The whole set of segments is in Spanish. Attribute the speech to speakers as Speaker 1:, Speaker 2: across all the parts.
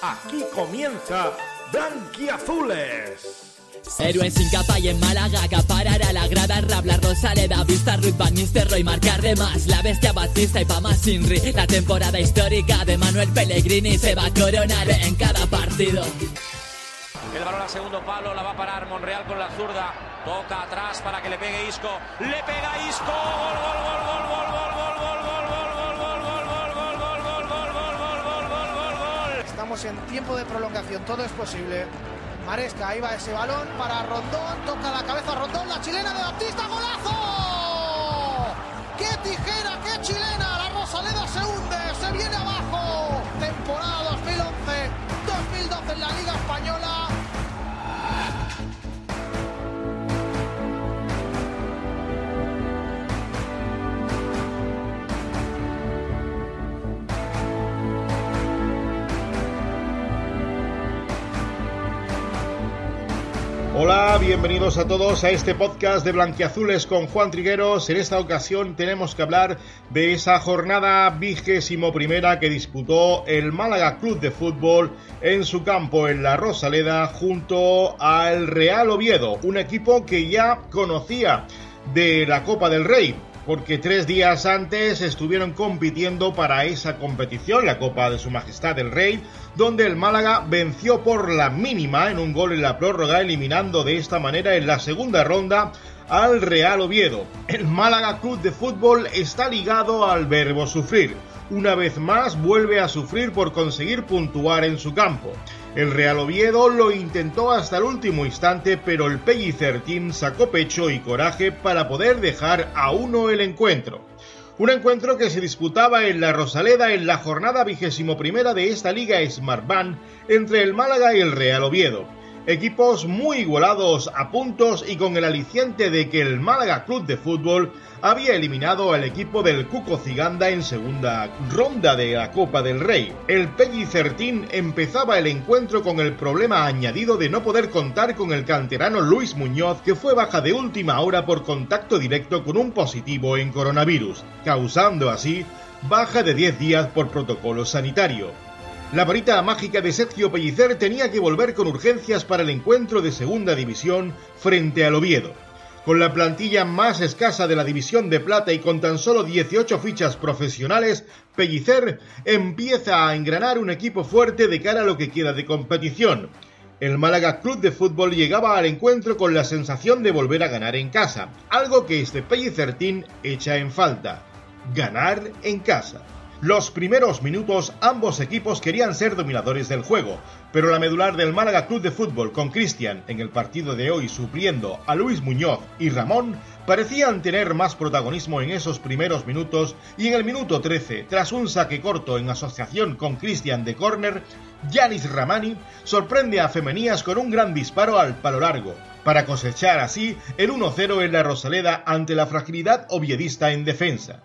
Speaker 1: Aquí comienza Blanquiazules.
Speaker 2: Héroe sin capa y en Málaga acaparará la grada Rabla, Rosaleda, Vista, Ruth Van Nistelrooy marcar de más La bestia Batista y Pama Sinri La temporada histórica de Manuel Pellegrini Se va a coronar en cada partido
Speaker 3: El balón a segundo palo, la va a parar Monreal con la zurda Toca atrás para que le pegue Isco Le pega Isco, gol, gol, gol, gol, gol, gol, gol, gol,
Speaker 4: Estamos en tiempo de prolongación, todo es posible. Maresca, ahí va ese balón para Rondón, toca la cabeza Rondón, la chilena de Baptista, golazo. ¡Qué tijera, qué chilena! La Rosaleda se hunde, se viene abajo. Temporada 2011-2012 en la Liga Española.
Speaker 5: Hola, bienvenidos a todos a este podcast de Blanquiazules con Juan Trigueros. En esta ocasión tenemos que hablar de esa jornada vigésimo primera que disputó el Málaga Club de Fútbol en su campo en la Rosaleda junto al Real Oviedo, un equipo que ya conocía de la Copa del Rey porque tres días antes estuvieron compitiendo para esa competición, la Copa de Su Majestad el Rey, donde el Málaga venció por la mínima en un gol en la prórroga, eliminando de esta manera en la segunda ronda al Real Oviedo. El Málaga Club de Fútbol está ligado al verbo sufrir. Una vez más vuelve a sufrir por conseguir puntuar en su campo. El Real Oviedo lo intentó hasta el último instante, pero el Pellicer sacó pecho y coraje para poder dejar a uno el encuentro. Un encuentro que se disputaba en la Rosaleda en la jornada vigésimo primera de esta liga Smartbank entre el Málaga y el Real Oviedo. Equipos muy igualados a puntos y con el aliciente de que el Málaga Club de Fútbol había eliminado al equipo del Cuco Ciganda en segunda ronda de la Copa del Rey. El Peggy Certín empezaba el encuentro con el problema añadido de no poder contar con el canterano Luis Muñoz, que fue baja de última hora por contacto directo con un positivo en coronavirus, causando así baja de 10 días por protocolo sanitario. La varita mágica de Sergio Pellicer tenía que volver con urgencias para el encuentro de segunda división frente al Oviedo. Con la plantilla más escasa de la división de plata y con tan solo 18 fichas profesionales, Pellicer empieza a engranar un equipo fuerte de cara a lo que queda de competición. El Málaga Club de Fútbol llegaba al encuentro con la sensación de volver a ganar en casa, algo que este Pellicertín echa en falta. Ganar en casa. Los primeros minutos ambos equipos querían ser dominadores del juego, pero la medular del Málaga Club de Fútbol con Cristian en el partido de hoy supliendo a Luis Muñoz y Ramón parecían tener más protagonismo en esos primeros minutos y en el minuto 13, tras un saque corto en asociación con Cristian de córner, Yanis Ramani sorprende a Femenías con un gran disparo al palo largo, para cosechar así el 1-0 en la Rosaleda ante la fragilidad oviedista en defensa.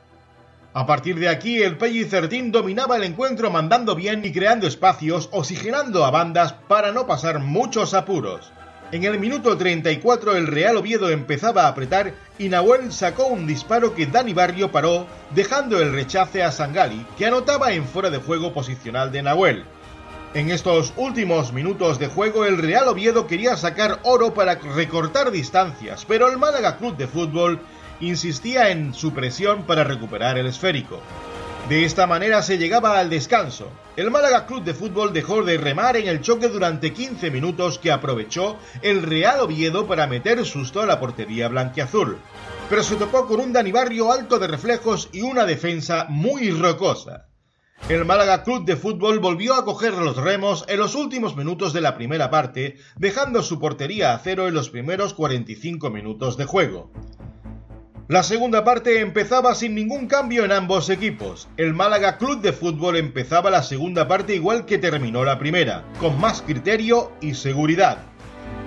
Speaker 5: A partir de aquí, el Pellicertín dominaba el encuentro mandando bien y creando espacios, oxigenando a bandas para no pasar muchos apuros. En el minuto 34 el Real Oviedo empezaba a apretar y Nahuel sacó un disparo que Dani Barrio paró, dejando el rechace a Sangali, que anotaba en fuera de juego posicional de Nahuel. En estos últimos minutos de juego el Real Oviedo quería sacar oro para recortar distancias, pero el Málaga Club de Fútbol insistía en su presión para recuperar el esférico. De esta manera se llegaba al descanso. El Málaga Club de Fútbol dejó de remar en el choque durante 15 minutos que aprovechó el Real Oviedo para meter susto a la portería blanquiazul. Pero se topó con un Dani Barrio alto de reflejos y una defensa muy rocosa. El Málaga Club de Fútbol volvió a coger los remos en los últimos minutos de la primera parte, dejando su portería a cero en los primeros 45 minutos de juego. La segunda parte empezaba sin ningún cambio en ambos equipos. El Málaga Club de Fútbol empezaba la segunda parte igual que terminó la primera, con más criterio y seguridad.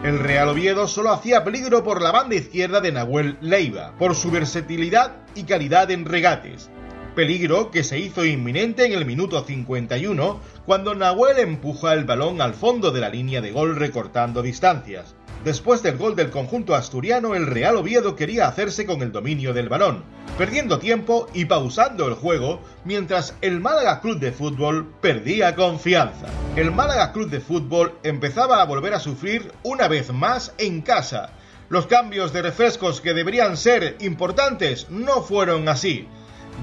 Speaker 5: El Real Oviedo solo hacía peligro por la banda izquierda de Nahuel Leiva, por su versatilidad y calidad en regates. peligro que se hizo inminente en el minuto 51 cuando Nahuel empuja el balón al fondo de la línea de gol recortando distancias. Después del gol del conjunto asturiano, el Real Oviedo quería hacerse con el dominio del balón, perdiendo tiempo y pausando el juego, mientras el Málaga Club de Fútbol perdía confianza. El Málaga Club de Fútbol empezaba a volver a sufrir una vez más en casa. Los cambios de refrescos que deberían ser importantes no fueron así.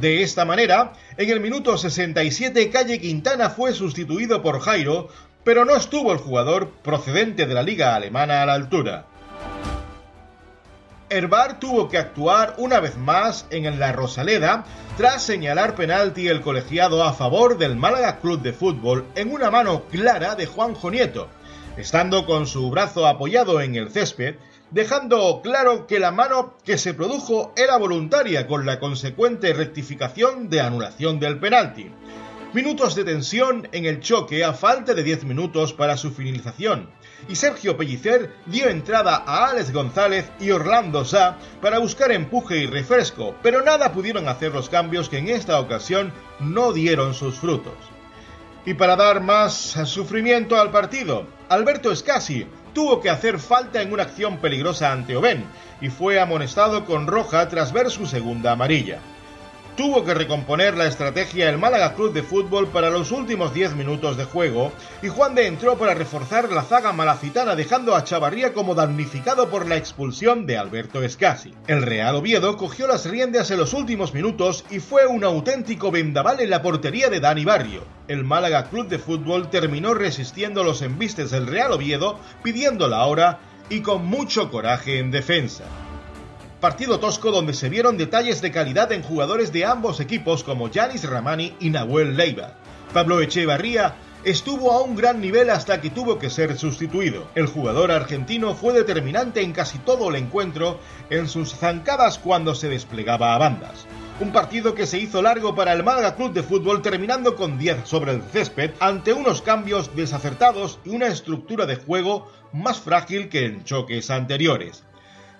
Speaker 5: De esta manera, en el minuto 67 Calle Quintana fue sustituido por Jairo, pero no estuvo el jugador procedente de la liga alemana a la altura. Herbar tuvo que actuar una vez más en la Rosaleda tras señalar penalti el colegiado a favor del Málaga Club de Fútbol en una mano clara de Juanjo Nieto, estando con su brazo apoyado en el césped dejando claro que la mano que se produjo era voluntaria con la consecuente rectificación de anulación del penalti. Minutos de tensión en el choque a falta de 10 minutos para su finalización, y Sergio Pellicer dio entrada a Alex González y Orlando Sá para buscar empuje y refresco, pero nada pudieron hacer los cambios que en esta ocasión no dieron sus frutos. Y para dar más sufrimiento al partido, Alberto Escasi tuvo que hacer falta en una acción peligrosa ante Oben y fue amonestado con roja tras ver su segunda amarilla. Tuvo que recomponer la estrategia el Málaga Club de Fútbol para los últimos 10 minutos de juego y Juan de entró para reforzar la zaga malacitana dejando a Chavarría como damnificado por la expulsión de Alberto Escasi. El Real Oviedo cogió las riendas en los últimos minutos y fue un auténtico vendaval en la portería de Dani Barrio. El Málaga Club de Fútbol terminó resistiendo los embistes del Real Oviedo pidiendo la hora y con mucho coraje en defensa partido tosco donde se vieron detalles de calidad en jugadores de ambos equipos como Yanis Ramani y Nahuel Leiva. Pablo Echevarría estuvo a un gran nivel hasta que tuvo que ser sustituido. El jugador argentino fue determinante en casi todo el encuentro en sus zancadas cuando se desplegaba a bandas. Un partido que se hizo largo para el Málaga Club de Fútbol terminando con 10 sobre el césped ante unos cambios desacertados y una estructura de juego más frágil que en choques anteriores.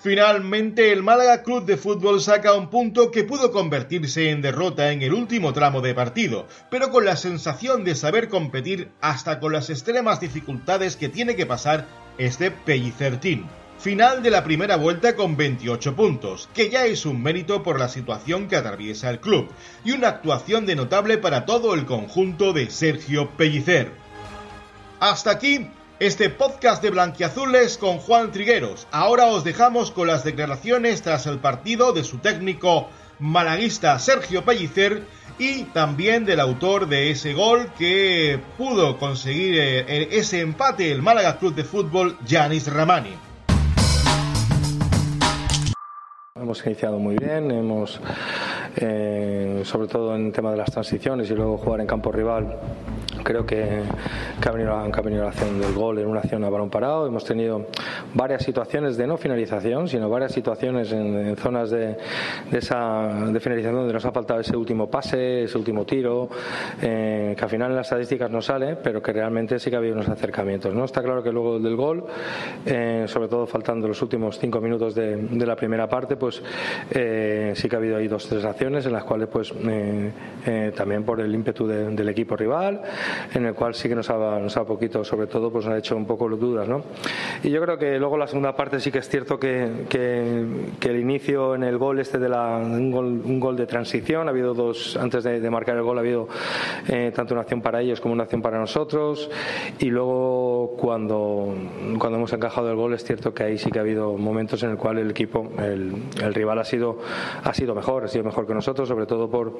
Speaker 5: Finalmente, el Málaga Club de Fútbol saca un punto que pudo convertirse en derrota en el último tramo de partido, pero con la sensación de saber competir hasta con las extremas dificultades que tiene que pasar este Pellicertín. Final de la primera vuelta con 28 puntos, que ya es un mérito por la situación que atraviesa el club, y una actuación de notable para todo el conjunto de Sergio Pellicer. Hasta aquí este podcast de Blanquiazules con Juan Trigueros. Ahora os dejamos con las declaraciones tras el partido de su técnico malaguista Sergio Pellicer y también del autor de ese gol que pudo conseguir eh, ese empate el Málaga Club de Fútbol, Yanis Ramani.
Speaker 6: Hemos iniciado muy bien, hemos, eh, sobre todo en tema de las transiciones y luego jugar en campo rival, creo que, que, ha venido, ha venido la acción del gol en una acción a balón parado. Hemos tenido varias situaciones de no finalización, sino varias situaciones en, zonas de, de, esa de finalización donde nos ha faltado ese último pase, ese último tiro, eh, que al final en las estadísticas no sale, pero que realmente sí que ha habido unos acercamientos. ¿no? Está claro que luego del gol, eh, sobre todo faltando los últimos cinco minutos de, de la primera parte, pues eh, sí que ha habido ahí dos tres acciones en las cuales pues también por el ímpetu del equipo rival en el cual sí que nos ha, nos ha poquito, sobre todo, pues nos ha hecho un poco dudas, ¿no? Y yo creo que luego la segunda parte sí que es cierto que, que, el inicio en el gol este de la, un gol, un gol de transición, ha habido dos, antes de, marcar el gol ha habido eh, tanto una acción para ellos como una acción para nosotros y luego cuando, cuando hemos encajado el gol es cierto que ahí sí que ha habido momentos en el cual el equipo, el, el rival ha sido, ha sido mejor, ha sido mejor que nosotros, sobre todo por,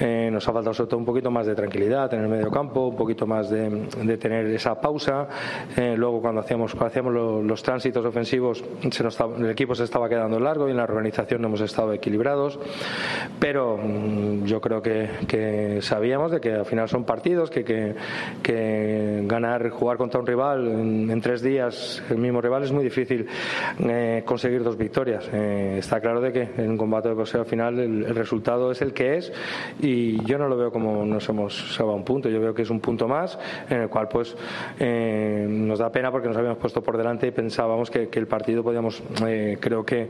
Speaker 6: eh, nos ha faltado sobre todo un poquito más de tranquilidad en el medio campo, un poquito más de, de tener esa pausa. Eh, luego cuando hacíamos, cuando hacíamos los, tránsitos ofensivos se nos el equipo se estaba quedando largo y en la organización no hemos estado equilibrados. Pero mm, yo creo que, que, sabíamos de que al final son partidos, que, que, que ganar, jugar contra un rival en, tres días, el mismo rival, es muy difícil eh, conseguir dos victorias. Eh, está claro de que en un combate de boxeo al final el, el, resultado es el que es y yo no lo veo como nos hemos salvado un punto, yo veo que es un punto más, en el cual pues eh, nos da pena porque nos habíamos puesto por delante y pensábamos que, que el partido podíamos, eh, creo que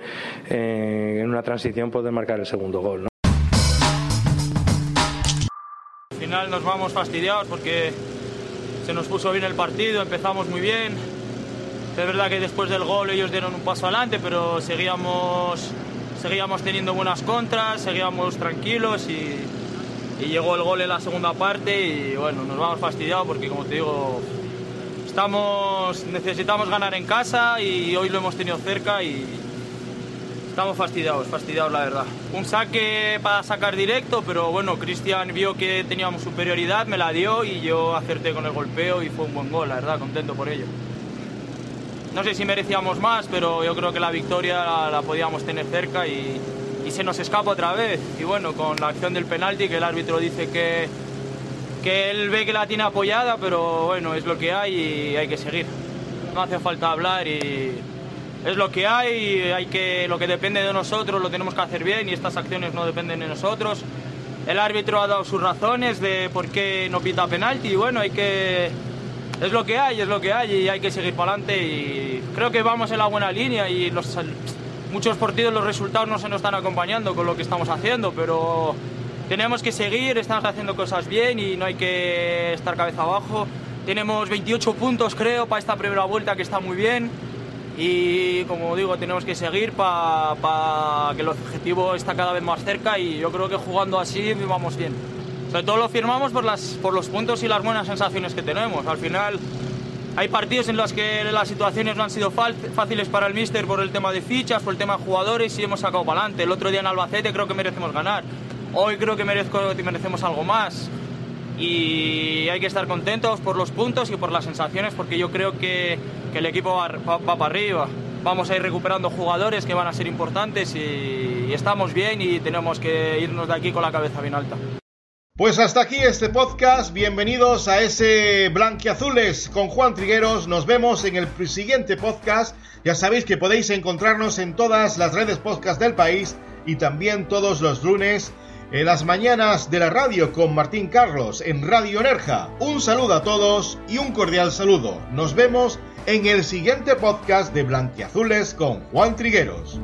Speaker 6: eh, en una transición poder marcar el segundo gol. ¿no?
Speaker 7: Al final nos vamos fastidiados porque se nos puso bien el partido, empezamos muy bien. Es verdad que después del gol ellos dieron un paso adelante, pero seguíamos, seguíamos teniendo buenas contras, seguíamos tranquilos y, y llegó el gol en la segunda parte y bueno, nos vamos fastidiados porque como te digo, estamos, necesitamos ganar en casa y hoy lo hemos tenido cerca y estamos fastidiados, fastidiados la verdad. Un saque para sacar directo, pero bueno, Cristian vio que teníamos superioridad, me la dio y yo acerté con el golpeo y fue un buen gol, la verdad, contento por ello. No sé si merecíamos más, pero yo creo que la victoria la, podíamos tener cerca y, y se nos escapa otra vez. Y bueno, con la acción del penalti, que el árbitro dice que, que él ve que la tiene apoyada, pero bueno, es lo que hay y hay que seguir. No hace falta hablar y es lo que hay, hay que, lo que depende de nosotros lo tenemos que hacer bien y estas acciones no dependen de nosotros. El árbitro ha dado sus razones de por qué no pita penalti y bueno, hay que... Es lo que hay, es lo que hay y hay que seguir para adelante y creo que vamos en la buena línea y los, muchos partidos los resultados no se nos están acompañando con lo que estamos haciendo, pero tenemos que seguir, estamos haciendo cosas bien y no hay que estar cabeza abajo. Tenemos 28 puntos creo para esta primera vuelta que está muy bien y como digo tenemos que seguir para pa que el objetivo está cada vez más cerca y yo creo que jugando así vamos bien. Sobre todo lo firmamos por, las, por los puntos y las buenas sensaciones que tenemos. Al final hay partidos en los que las situaciones no han sido fáciles para el míster por el tema de fichas, por el tema de jugadores y hemos sacado para adelante. El otro día en Albacete creo que merecemos ganar. Hoy creo que merezco, merecemos algo más. Y hay que estar contentos por los puntos y por las sensaciones porque yo creo que, que el equipo va, va, va, para arriba. Vamos a ir recuperando jugadores que van a ser importantes y, estamos bien y tenemos que irnos de aquí con la cabeza bien alta.
Speaker 5: Pues hasta aquí este podcast. Bienvenidos a ese Blanquiazules con Juan Trigueros. Nos vemos en el siguiente podcast. Ya sabéis que podéis encontrarnos en todas las redes podcast del país y también todos los lunes en las mañanas de la radio con Martín Carlos en Radio Nerja. Un saludo a todos y un cordial saludo. Nos vemos en el siguiente podcast de Blanquiazules con Juan Trigueros.